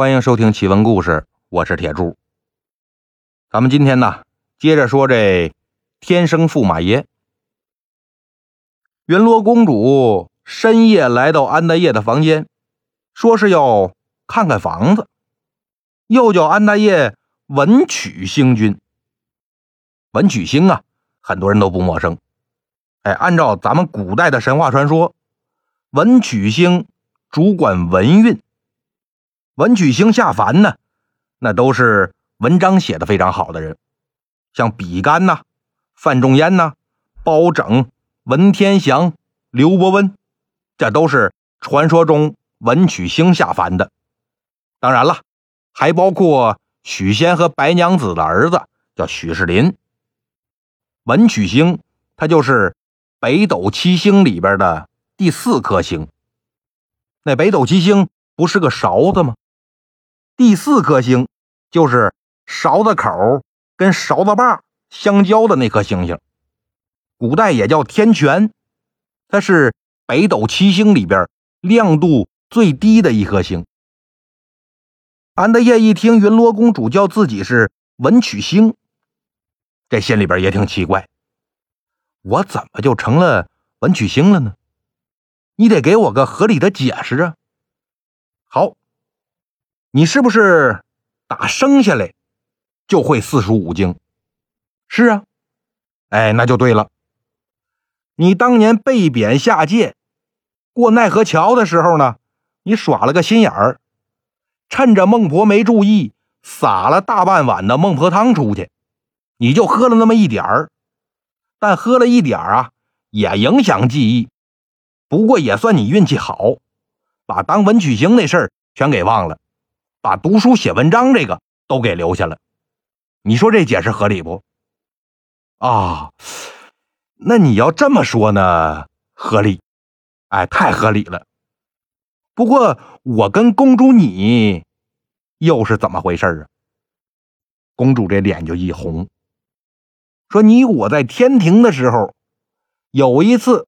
欢迎收听奇闻故事，我是铁柱。咱们今天呢，接着说这天生驸马爷。云罗公主深夜来到安大业的房间，说是要看看房子，又叫安大业文曲星君。文曲星啊，很多人都不陌生。哎，按照咱们古代的神话传说，文曲星主管文运。文曲星下凡呢，那都是文章写的非常好的人，像比干呐、范仲淹呐、包拯、文天祥、刘伯温，这都是传说中文曲星下凡的。当然了，还包括许仙和白娘子的儿子叫许世林。文曲星，它就是北斗七星里边的第四颗星。那北斗七星不是个勺子吗？第四颗星就是勺子口跟勺子把相交的那颗星星，古代也叫天权，它是北斗七星里边亮度最低的一颗星。安德业一听云罗公主叫自己是文曲星，这心里边也挺奇怪，我怎么就成了文曲星了呢？你得给我个合理的解释啊！好。你是不是打生下来就会四书五经？是啊，哎，那就对了。你当年被贬下界，过奈何桥的时候呢，你耍了个心眼儿，趁着孟婆没注意，撒了大半碗的孟婆汤出去，你就喝了那么一点儿，但喝了一点儿啊，也影响记忆。不过也算你运气好，把当文曲星那事儿全给忘了。把读书写文章这个都给留下了，你说这解释合理不？啊，那你要这么说呢，合理，哎，太合理了。不过我跟公主你又是怎么回事啊？公主这脸就一红，说：“你我在天庭的时候，有一次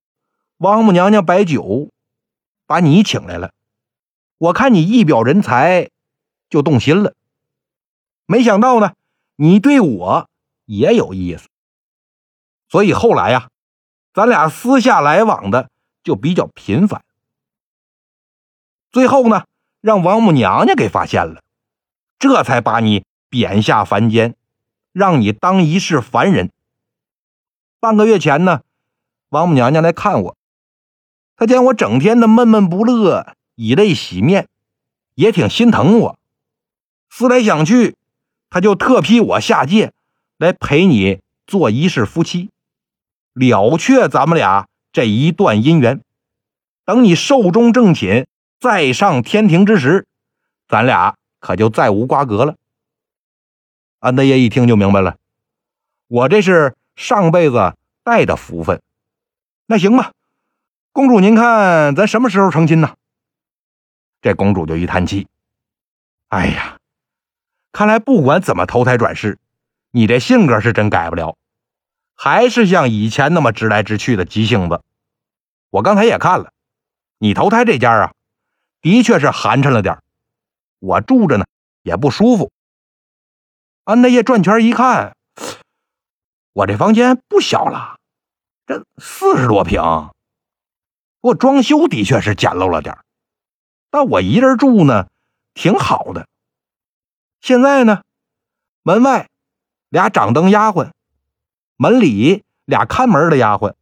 王母娘娘摆酒，把你请来了，我看你一表人才。”就动心了，没想到呢，你对我也有意思，所以后来呀，咱俩私下来往的就比较频繁。最后呢，让王母娘娘给发现了，这才把你贬下凡间，让你当一世凡人。半个月前呢，王母娘娘来看我，她见我整天的闷闷不乐，以泪洗面，也挺心疼我。思来想去，他就特批我下界来陪你做一世夫妻，了却咱们俩这一段姻缘。等你寿终正寝，再上天庭之时，咱俩可就再无瓜葛了。安德业一听就明白了，我这是上辈子带的福分。那行吧，公主，您看咱什么时候成亲呢？这公主就一叹气：“哎呀。”看来不管怎么投胎转世，你这性格是真改不了，还是像以前那么直来直去的急性子。我刚才也看了，你投胎这家啊，的确是寒碜了点我住着呢也不舒服。安德业转圈一看，我这房间不小了，这四十多平，我装修的确是简陋了点但我一人住呢，挺好的。现在呢，门外俩掌灯丫鬟，门里俩看门的丫鬟，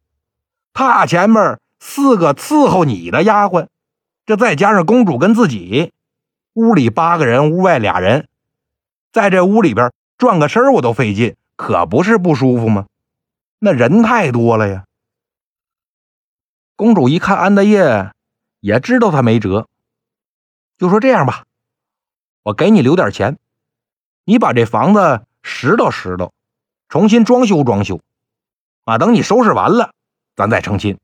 榻前面四个伺候你的丫鬟，这再加上公主跟自己，屋里八个人，屋外俩人，在这屋里边转个身我都费劲，可不是不舒服吗？那人太多了呀。公主一看安德烈，也知道他没辙，就说这样吧，我给你留点钱。你把这房子拾掇拾掇，重新装修装修，啊，等你收拾完了，咱再成亲。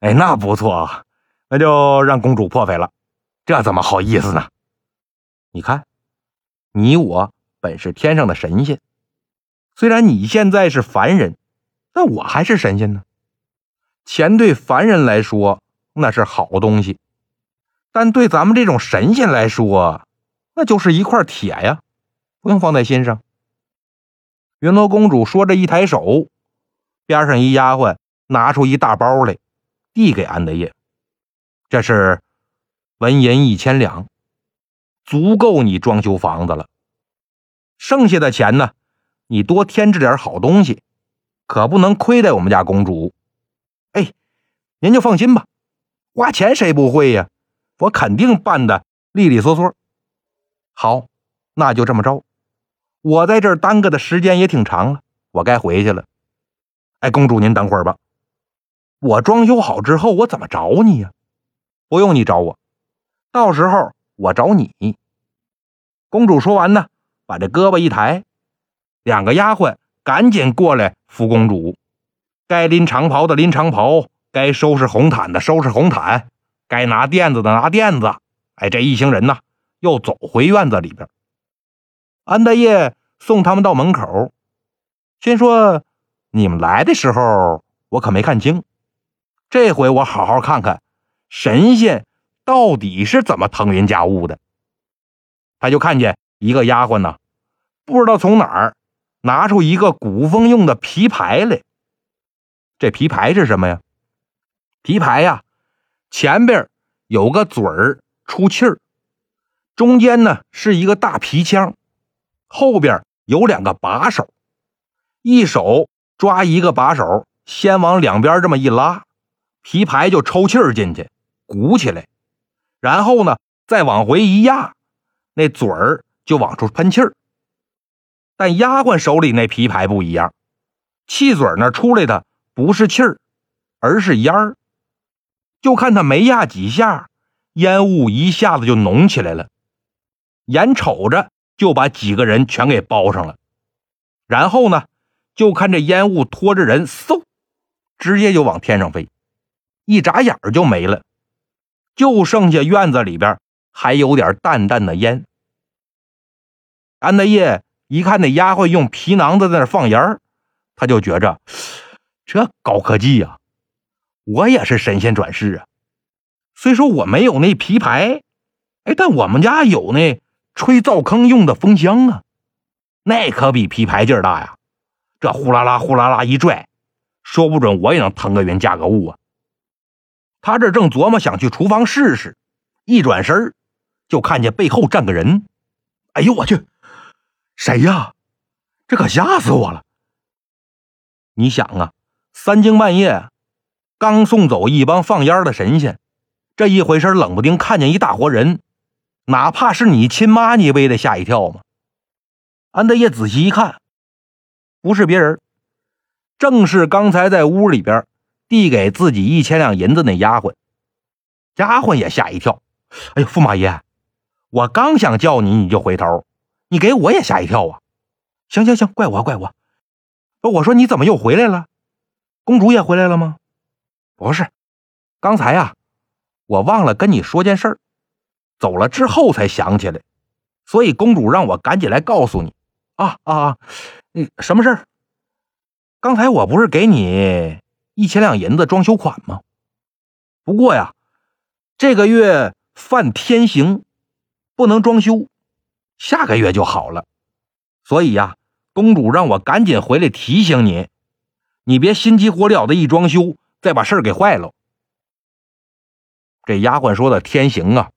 哎，那不错啊，那就让公主破费了，这怎么好意思呢？你看，你我本是天上的神仙，虽然你现在是凡人，但我还是神仙呢。钱对凡人来说那是好东西，但对咱们这种神仙来说，那就是一块铁呀，不用放在心上。云罗公主说着，一抬手，边上一丫鬟拿出一大包来，递给安德业：“这是纹银一千两，足够你装修房子了。剩下的钱呢，你多添置点好东西，可不能亏待我们家公主。哎，您就放心吧，花钱谁不会呀？我肯定办的利利索索。”好，那就这么着。我在这儿耽搁的时间也挺长了，我该回去了。哎，公主您等会儿吧。我装修好之后，我怎么找你呀？不用你找我，到时候我找你。公主说完呢，把这胳膊一抬，两个丫鬟赶紧过来扶公主。该拎长袍的拎长袍，该收拾红毯的收拾红毯，该拿垫子的拿垫子。哎，这一行人呢。又走回院子里边，安大爷送他们到门口，心说：“你们来的时候我可没看清，这回我好好看看神仙到底是怎么腾云驾雾的。”他就看见一个丫鬟呢，不知道从哪儿拿出一个古风用的皮牌来。这皮牌是什么呀？皮牌呀，前边有个嘴儿出气儿。中间呢是一个大皮腔，后边有两个把手，一手抓一个把手，先往两边这么一拉，皮牌就抽气儿进去，鼓起来，然后呢再往回一压，那嘴儿就往出喷气儿。但丫鬟手里那皮牌不一样，气嘴那出来的不是气儿，而是烟儿。就看他没压几下，烟雾一下子就浓起来了。眼瞅着就把几个人全给包上了，然后呢，就看这烟雾拖着人，嗖，直接就往天上飞，一眨眼就没了，就剩下院子里边还有点淡淡的烟。安德业一看那丫鬟用皮囊子在那放烟他就觉着这高科技呀，我也是神仙转世啊。虽说我没有那皮牌，哎，但我们家有那。吹灶坑用的风箱啊，那可比皮牌劲儿大呀！这呼啦啦、呼啦啦一拽，说不准我也能腾个云驾个雾啊！他这正琢磨想去厨房试试，一转身就看见背后站个人。哎呦我去，谁呀？这可吓死我了！你想啊，三更半夜刚送走一帮放烟的神仙，这一回身冷不丁看见一大活人。哪怕是你亲妈，你不也得吓一跳吗？安德业仔细一看，不是别人，正是刚才在屋里边递给自己一千两银子那丫鬟。丫鬟也吓一跳，哎呦，驸马爷，我刚想叫你，你就回头，你给我也吓一跳啊！行行行，怪我怪我。我说你怎么又回来了？公主也回来了吗？不是，刚才呀，我忘了跟你说件事儿。走了之后才想起来，所以公主让我赶紧来告诉你。啊啊啊！那什么事儿？刚才我不是给你一千两银子装修款吗？不过呀，这个月犯天刑，不能装修，下个月就好了。所以呀，公主让我赶紧回来提醒你，你别心急火燎的一装修，再把事儿给坏了。这丫鬟说的天刑啊。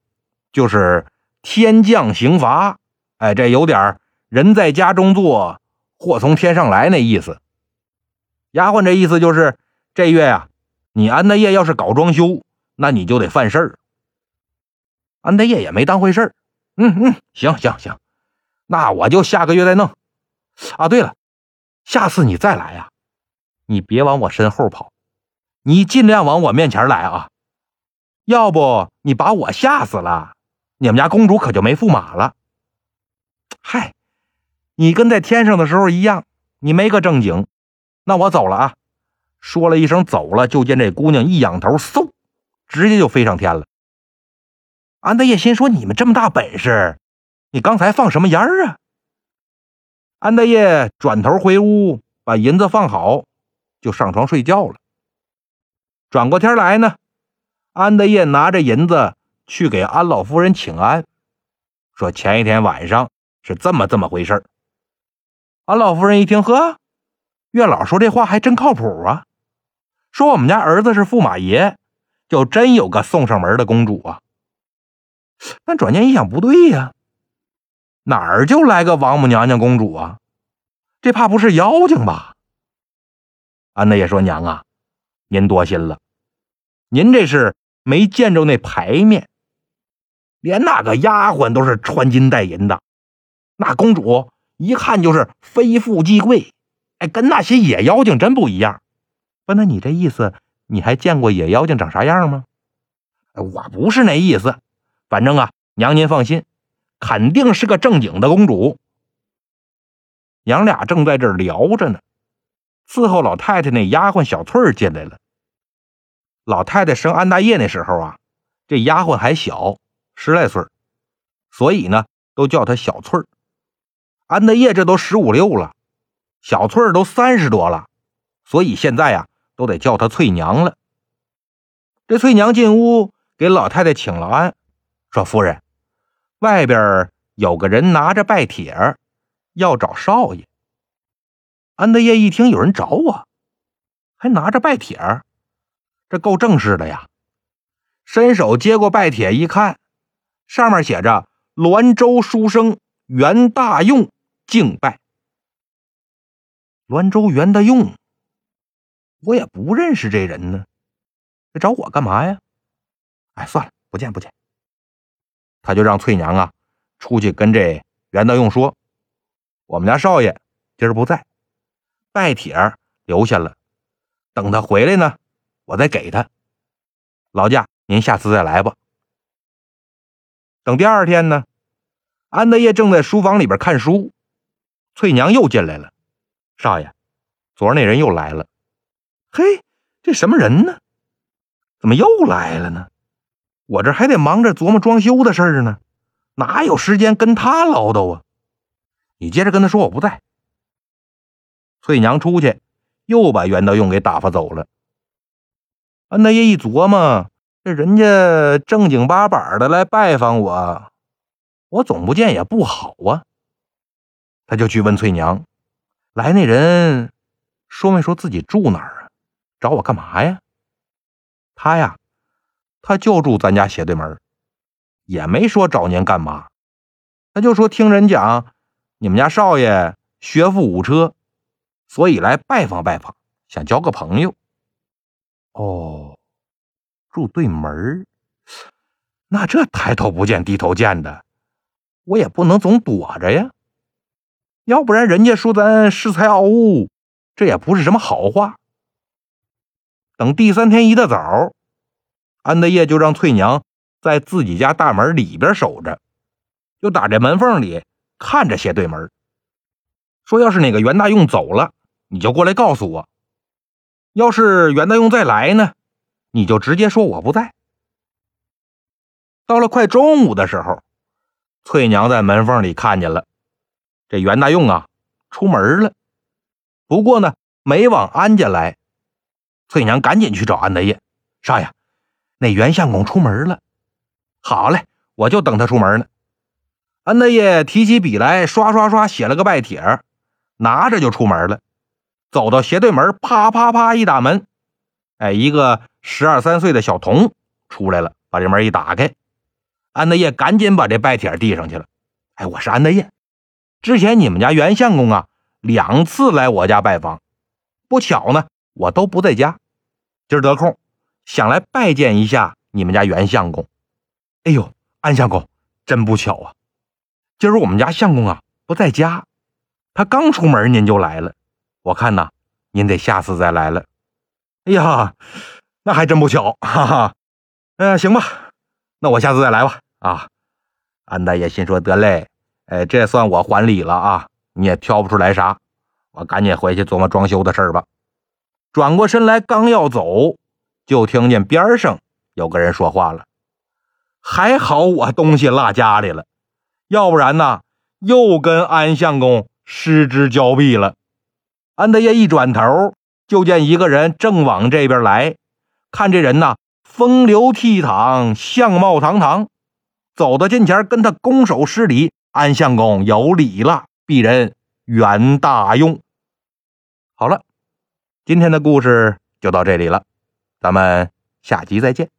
就是天降刑罚，哎，这有点人在家中坐，祸从天上来那意思。丫鬟这意思就是，这月呀，你安德业要是搞装修，那你就得犯事儿。安德业也没当回事儿，嗯嗯，行行行，那我就下个月再弄。啊，对了，下次你再来呀，你别往我身后跑，你尽量往我面前来啊，要不你把我吓死了。你们家公主可就没驸马了。嗨，你跟在天上的时候一样，你没个正经。那我走了啊！说了一声走了，就见这姑娘一仰头，嗖，直接就飞上天了。安德业心说：“你们这么大本事，你刚才放什么烟儿啊？”安德业转头回屋，把银子放好，就上床睡觉了。转过天来呢，安德业拿着银子。去给安老夫人请安，说前一天晚上是这么这么回事安老夫人一听，呵，月老说这话还真靠谱啊。说我们家儿子是驸马爷，就真有个送上门的公主啊。但转念一想，不对呀，哪儿就来个王母娘娘公主啊？这怕不是妖精吧？安大爷说：“娘啊，您多心了，您这是没见着那牌面，连那个丫鬟都是穿金戴银的，那公主一看就是非富即贵，哎，跟那些野妖精真不一样。不，那你这意思，你还见过野妖精长啥样吗？我不是那意思，反正啊，娘您放心，肯定是个正经的公主。娘俩正在这儿聊着呢，伺候老太太那丫鬟小翠儿进来了。老太太生安大业那时候啊，这丫鬟还小，十来岁，所以呢，都叫她小翠儿。安德业这都十五六了，小翠儿都三十多了，所以现在呀。都得叫她翠娘了。这翠娘进屋给老太太请了安，说：“夫人，外边有个人拿着拜帖，要找少爷。”安德业一听有人找我，还拿着拜帖，这够正式的呀！伸手接过拜帖一看，上面写着“滦州书生袁大用敬拜”。滦州袁大用。我也不认识这人呢，他找我干嘛呀？哎，算了，不见不见。他就让翠娘啊出去跟这袁大用说：“我们家少爷今儿不在，拜帖留下了，等他回来呢，我再给他。劳驾您下次再来吧。”等第二天呢，安德业正在书房里边看书，翠娘又进来了：“少爷，昨儿那人又来了。”嘿，这什么人呢？怎么又来了呢？我这还得忙着琢磨装修的事儿呢，哪有时间跟他唠叨啊？你接着跟他说我不在。翠娘出去，又把袁德用给打发走了。安大爷一琢磨，这人家正经八百的来拜访我，我总不见也不好啊。他就去问翠娘，来那人说没说自己住哪儿啊？找我干嘛呀？他呀，他就住咱家斜对门，也没说找您干嘛。他就说听人讲，你们家少爷学富五车，所以来拜访拜访，想交个朋友。哦，住对门那这抬头不见低头见的，我也不能总躲着呀。要不然人家说咱恃才傲物，这也不是什么好话。等第三天一大早，安德业就让翠娘在自己家大门里边守着，就打这门缝里看着斜对门，说：“要是哪个袁大用走了，你就过来告诉我；要是袁大用再来呢，你就直接说我不在。”到了快中午的时候，翠娘在门缝里看见了这袁大用啊，出门了，不过呢，没往安家来。翠娘赶紧去找安德业少爷，那袁相公出门了。好嘞，我就等他出门呢。安德业提起笔来，刷刷刷写了个拜帖，拿着就出门了。走到斜对门，啪啪啪一打门，哎，一个十二三岁的小童出来了，把这门一打开。安德业赶紧把这拜帖递上去了。哎，我是安德业，之前你们家袁相公啊两次来我家拜访，不巧呢。我都不在家，今儿得空，想来拜见一下你们家袁相公。哎呦，安相公，真不巧啊！今儿我们家相公啊不在家，他刚出门您就来了。我看呐，您得下次再来了。哎呀，那还真不巧，哈哈。嗯，行吧，那我下次再来吧。啊，安大爷心说得嘞，哎，这算我还礼了啊！你也挑不出来啥，我赶紧回去琢磨装修的事儿吧。转过身来，刚要走，就听见边上有个人说话了：“还好我东西落家里了，要不然呢，又跟安相公失之交臂了。”安德业一转头，就见一个人正往这边来。看这人呐，风流倜傥，相貌堂堂，走到近前，跟他拱手施礼：“安相公有礼了，鄙人袁大用。”好了，今天的故事就到这里了，咱们下集再见。